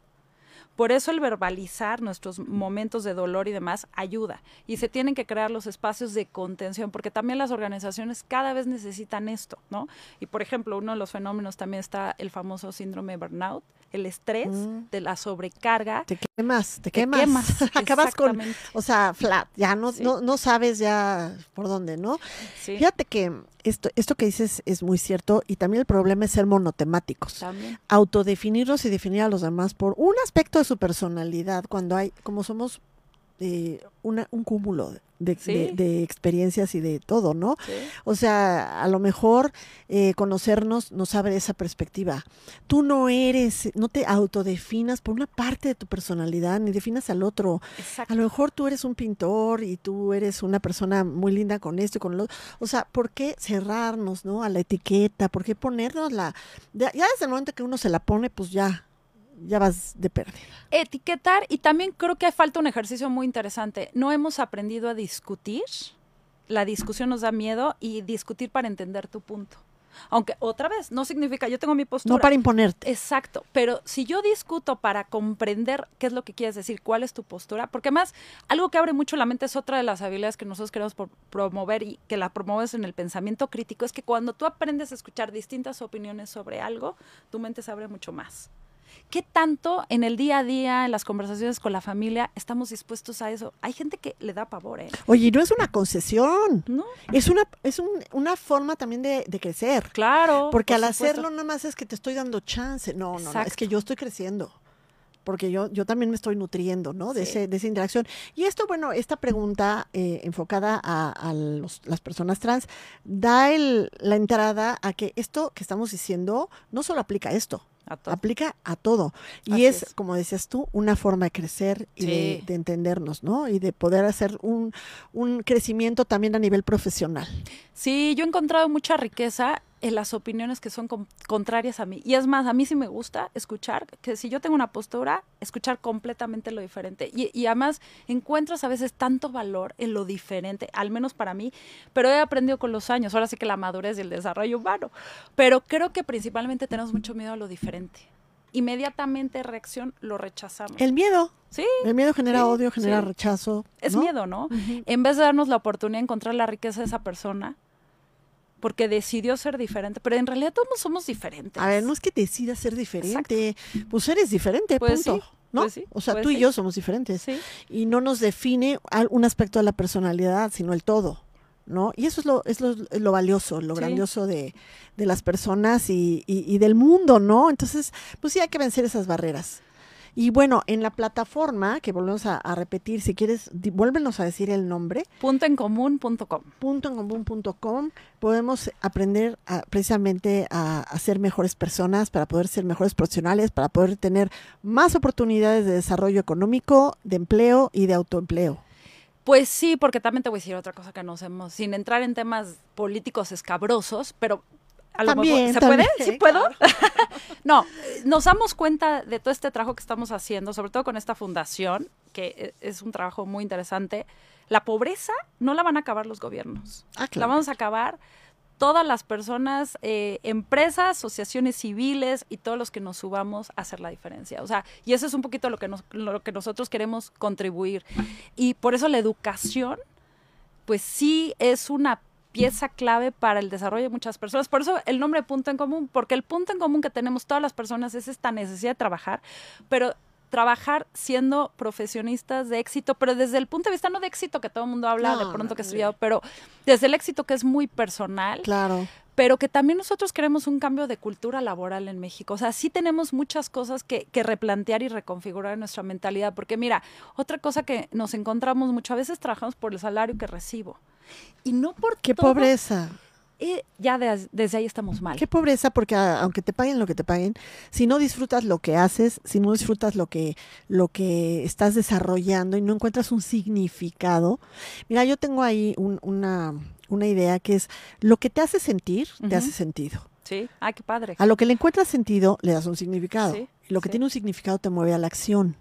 Por eso el verbalizar nuestros momentos de dolor y demás ayuda. Y se tienen que crear los espacios de contención, porque también las organizaciones cada vez necesitan esto, ¿no? Y por ejemplo, uno de los fenómenos también está el famoso síndrome burnout, el estrés mm. de la sobrecarga. Te quemas, te, te quemas. Acabas con, o sea, flat, ya no, no, no, sabes ya por dónde, ¿no? Fíjate que esto, esto que dices es muy cierto y también el problema es ser monotemáticos. También. Autodefinirnos y definir a los demás por un aspecto de su personalidad cuando hay, como somos eh, una, un cúmulo de, experiencias y de todo, ¿no? O sea, a lo mejor eh, conocernos nos abre esa perspectiva. Tú no eres, no te autodefinas por una parte de tu personalidad, ni definas al otro. A lo mejor tú eres un pintor y tú eres una persona muy linda con esto y con lo otro. O sea, ¿por qué cerrarnos, ¿no? A la etiqueta, ¿por qué ponernos la... Ya desde el momento que uno se la pone, pues ya, ya vas de pérdida. Etiquetar y también creo que falta un ejercicio muy interesante. No hemos aprendido a discutir. La discusión nos da miedo y discutir para entender tu punto. Aunque otra vez, no significa yo tengo mi postura. No para imponerte. Exacto, pero si yo discuto para comprender qué es lo que quieres decir, cuál es tu postura, porque además algo que abre mucho la mente es otra de las habilidades que nosotros queremos promover y que la promueves en el pensamiento crítico, es que cuando tú aprendes a escuchar distintas opiniones sobre algo, tu mente se abre mucho más. ¿Qué tanto en el día a día, en las conversaciones con la familia, estamos dispuestos a eso? Hay gente que le da pavor, ¿eh? Oye, no es una concesión. No. Es una, es una forma también de, crecer. Claro. Porque al hacerlo nada más es que te estoy dando chance. No, no, no, es que yo estoy creciendo porque yo, yo también me estoy nutriendo, ¿no? De, ese, de esa interacción. Y esto, bueno, esta pregunta eh, enfocada a, las personas trans da el, la entrada a que esto que estamos diciendo no solo aplica a esto, Aplica a todo. Y es, como decías tú, una forma de crecer y de, entendernos, ¿no? Y de poder hacer un, un crecimiento también a nivel profesional. Sí, yo he encontrado mucha riqueza en las opiniones que son contrarias a mí. Y es más, a mí sí me gusta escuchar, que si yo tengo una postura, escuchar completamente lo diferente. Y, y, además encuentras a veces tanto valor en lo diferente, al menos para mí, pero he aprendido con los años, ahora sí que la madurez y el desarrollo humano. Pero creo que principalmente tenemos mucho miedo a lo diferente. Inmediatamente reacción, lo rechazamos. El miedo. Sí. El miedo genera odio, genera rechazo. Es miedo, ¿no? En vez de darnos la oportunidad de encontrar la riqueza de esa persona, porque decidió ser diferente, pero en realidad todos somos diferentes. A ver, no es que decida ser diferente, pues eres diferente, pues punto. ¿no? Pues o sea, pues tú y yo somos diferentes. Y no nos define un aspecto de la personalidad, sino el todo. ¿no? Y eso es lo, es lo, valioso, lo grandioso de, las personas y, y, del mundo, ¿no? Entonces, pues sí hay que vencer esas barreras. Y bueno, en la plataforma, que volvemos a, repetir, si quieres, vuélvenos a decir el nombre. Puntoencomún.com. Puntoencomún.com. Podemos aprender precisamente a, a, ser mejores personas, para poder ser mejores profesionales, para poder tener más oportunidades de desarrollo económico, de empleo y de autoempleo. Pues sí, porque también te voy a decir otra cosa que no hacemos, sin entrar en temas políticos escabrosos, pero a lo mejor, ¿se puede? ¿Sí puedo? no, nos damos cuenta de todo este trabajo que estamos haciendo, sobre todo con esta fundación, que e, es un trabajo muy interesante. La pobreza no la van a acabar los gobiernos. Ah, la vamos a acabar todas las personas, eh, empresas, asociaciones civiles y todos los que nos subamos a hacer la diferencia. O sea, y eso es un poquito lo que, nos, lo que nosotros queremos contribuir. Y por eso la educación, pues sí es una pieza clave para el desarrollo de muchas personas. Por eso el nombre punto en común, porque el punto en común que tenemos todas las personas es esta necesidad de trabajar, pero trabajar siendo profesionistas de éxito, pero desde el punto de vista no de éxito que todo el mundo habla de pronto que he estudiado, pero desde el éxito que es muy personal. Claro. Pero que también nosotros queremos un cambio de cultura laboral en México. O sea, sí tenemos muchas cosas que, que replantear y reconfigurar en nuestra mentalidad. Porque mira, otra cosa que nos encontramos mucho, a veces trabajamos por el salario que recibo. Y no por Qué pobreza ya desde ahí estamos mal. Qué pobreza, porque aunque te paguen lo que te paguen, si no disfrutas lo que haces, si no disfrutas lo que, lo que estás desarrollando y no encuentras un significado. Mira, yo tengo ahí una, una idea que es lo que te hace sentir, te hace sentido. Sí, ay, qué padre. A lo que le encuentras sentido, le das un significado. y lo que tiene un significado te mueve a la acción.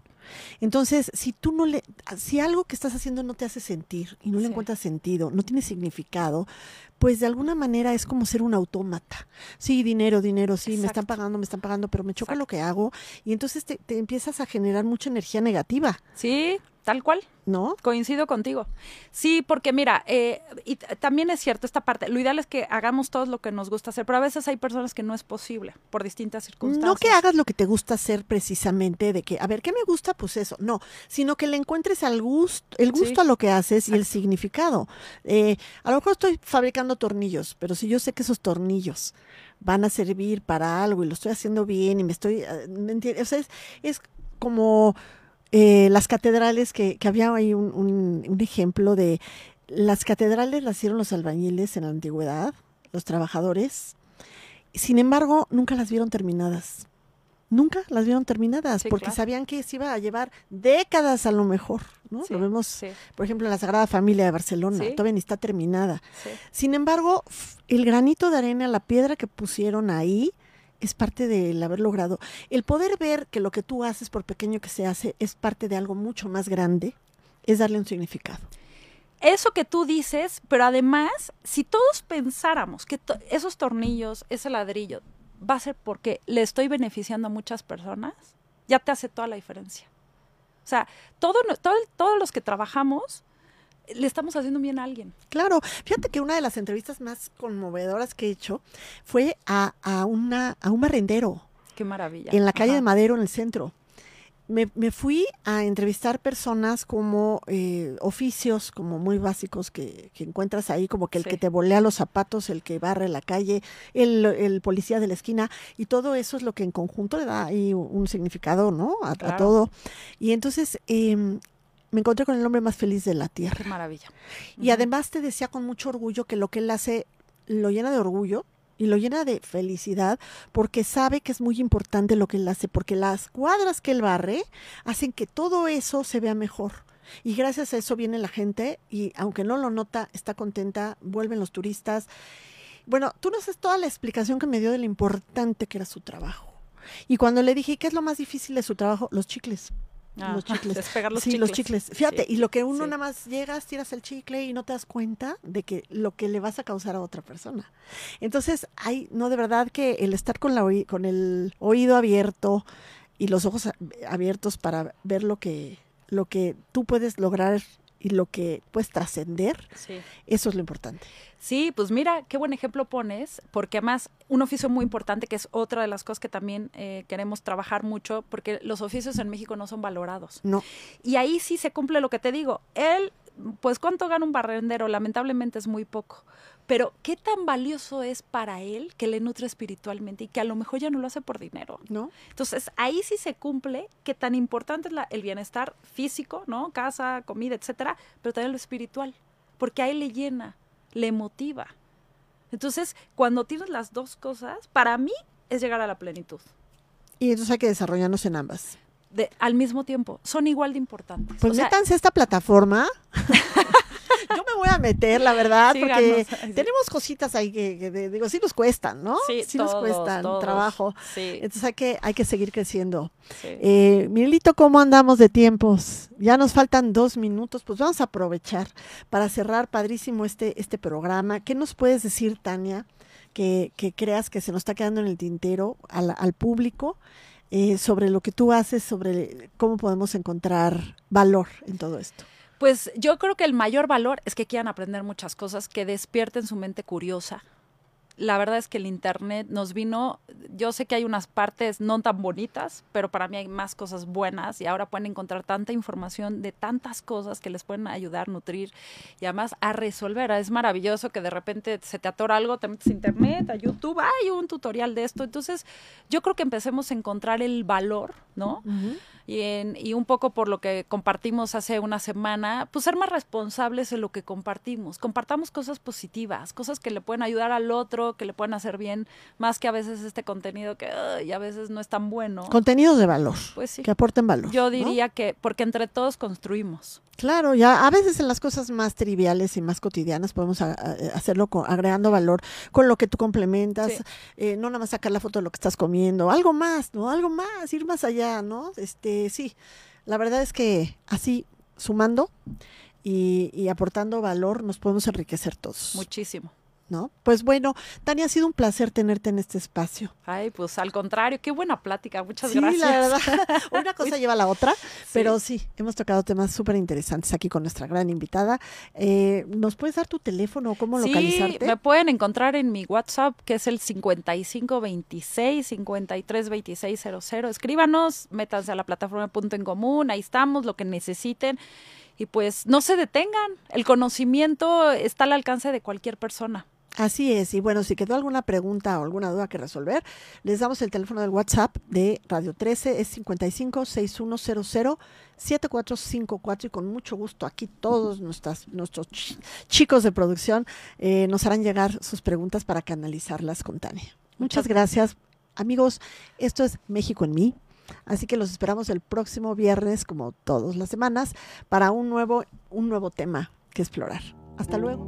Entonces, si tú no le, si algo que estás haciendo no te hace sentir y no le encuentras sentido, no tiene significado, pues de alguna manera es como ser un autómata. Sí, dinero, dinero, sí, me están pagando, me están pagando, pero me choca lo que hago. Y entonces te, te empiezas a generar mucha energía negativa. Sí, Tal cual. ¿No? Coincido contigo. Sí, porque mira, eh, y también es cierto esta parte. Lo ideal es que hagamos todo lo que nos gusta hacer, pero a veces hay personas que no es posible por distintas circunstancias. No que hagas lo que te gusta hacer precisamente, de que, a ver, ¿qué me gusta? Pues eso. No, sino que le encuentres al gusto, el gusto a lo que haces y el significado. Eh, a lo mejor estoy fabricando tornillos, pero si yo sé que esos tornillos van a servir para algo y lo estoy haciendo bien y me estoy, eh, ¿me entiendes? O sea, es, es como eh, las catedrales, que, que había ahí un, un, ejemplo de las catedrales las hicieron los albañiles en la antigüedad, los trabajadores, sin embargo, nunca las vieron terminadas. Nunca las vieron terminadas, porque sabían que se iba a llevar décadas a lo mejor, ¿no? lo vemos, por ejemplo, en la Sagrada Familia de Barcelona, todavía ni está terminada. Sin embargo, el granito de arena, la piedra que pusieron ahí, es parte del haber logrado. El poder ver que lo que tú haces, por pequeño que se hace, es parte de algo mucho más grande, es darle un significado. Eso que tú dices, pero además, si todos pensáramos que esos tornillos, ese ladrillo, va a ser porque le estoy beneficiando a muchas personas, ya te hace toda la diferencia. O sea, todo, todo, todos los que trabajamos le estamos haciendo bien a alguien. Claro, fíjate que una de las entrevistas más conmovedoras que he hecho fue a, a una, a un marrendero. Qué maravilla. En la calle de Madero, en el centro. Me, me, fui a entrevistar personas como eh, oficios, como muy básicos que, que, encuentras ahí, como que el que te volea los zapatos, el que barre la calle, el, el, policía de la esquina, y todo eso es lo que en conjunto le da ahí un, significado, ¿no? A, a, todo. Y entonces eh, me encontré con el hombre más feliz de la tierra. Qué maravilla. Y además te decía con mucho orgullo que lo que él hace lo llena de orgullo y lo llena de felicidad porque sabe que es muy importante lo que él hace, porque las cuadras que él barre hacen que todo eso se vea mejor. Y gracias a eso viene la gente y aunque no lo nota, está contenta, vuelven los turistas. Bueno, tú no sabes toda la explicación que me dio de lo importante que era su trabajo. Y cuando le dije, ¿qué es lo más difícil de su trabajo? Los chicles los chicles. Despegar los sí, chicles. los chicles. Fíjate, y lo que uno nada más llegas, tiras el chicle y no te das cuenta de que lo que le vas a causar a otra persona. Entonces, hay, no, de verdad que el estar con, la, con el oído abierto y los ojos abiertos para ver lo que, lo que tú puedes lograr y lo que puedes trascender, eso es lo importante. Sí, pues mira, qué buen ejemplo pones, porque además un oficio muy importante, que es otra de las cosas que también eh, queremos trabajar mucho, porque los oficios en México no son valorados. No. Y ahí sí se cumple lo que te digo. Él, pues cuánto gana un barrendero, lamentablemente es muy poco. Pero qué tan valioso es para él que le nutre espiritualmente y que a lo mejor ya no lo hace por dinero. ¿No? Entonces ahí sí se cumple qué tan importante es la, el bienestar físico, ¿no? Casa, comida, etcétera, pero también lo espiritual, porque a él le llena le motiva. Entonces, cuando tienes las dos cosas, para mí es llegar a la plenitud. Y entonces hay que desarrollarnos en ambas. De, al mismo tiempo, son igual de importantes. Pues o métanse esta plataforma. Yo me voy a meter, la verdad, porque tenemos cositas ahí que, digo, sí nos cuestan, ¿no? Sí, sí nos cuestan trabajo. Sí. Entonces hay que, hay que seguir creciendo. Eh, Milito, ¿cómo andamos de tiempos? Ya nos faltan dos minutos, pues vamos a aprovechar para cerrar padrísimo este, este programa. ¿Qué nos puedes decir, Tania, que, que creas que se nos está quedando en el tintero al, al público? Eh, sobre lo que tú haces, sobre cómo podemos encontrar valor en todo esto. Pues yo creo que el mayor valor es que quieran aprender muchas cosas, que despierten su mente curiosa, la verdad es que el Internet nos vino, yo sé que hay unas partes no tan bonitas, pero para mí hay más cosas buenas y ahora pueden encontrar tanta información de tantas cosas que les pueden ayudar, nutrir y además a resolver. Es maravilloso que de repente se te atora algo, te metes a Internet, a YouTube, hay un tutorial de esto. Entonces yo creo que empecemos a encontrar el valor, ¿no? Y, en, y un poco por lo que compartimos hace una semana, pues ser más responsables en lo que compartimos. Compartamos cosas positivas, cosas que le pueden ayudar al otro, que le pueden hacer bien, más que a veces este contenido que a veces no es tan bueno. Contenidos de valor. Pues sí. Que aporten valor. Yo diría que, porque entre todos construimos. Claro, ya a veces en las cosas más triviales y más cotidianas podemos hacerlo agregando valor con lo que tú complementas, eh, no nada más sacar la foto de lo que estás comiendo, algo más, ¿no? Algo más, ir más allá, ¿no? Este, sí, la verdad es que así sumando y, y aportando valor nos podemos enriquecer todos. Muchísimo. ¿No? Pues bueno, Tania, ha sido un placer tenerte en este espacio. Ay, pues al contrario, qué buena plática, muchas gracias. La verdad, una cosa lleva a la otra, pero sí, hemos tocado temas súper interesantes aquí con nuestra gran invitada. Eh, ¿Nos puedes dar tu teléfono o cómo sí, localizarte? me pueden encontrar en mi WhatsApp, que es el 5526 532600. Escríbanos, métanse a la plataforma Punto en Común, ahí estamos, lo que necesiten y pues no se detengan. El conocimiento está al alcance de cualquier persona. Así es, y bueno, si quedó alguna pregunta o alguna duda que resolver, les damos el teléfono del WhatsApp de Radio 13, es 55 6100 7454 y con mucho gusto aquí todos nuestras, nuestros chicos de producción eh, nos harán llegar sus preguntas para canalizarlas con Tania. Muchas gracias, amigos. Esto es México en mí. Así que los esperamos el próximo viernes, como todas las semanas, para un nuevo, un nuevo tema que explorar. Hasta luego.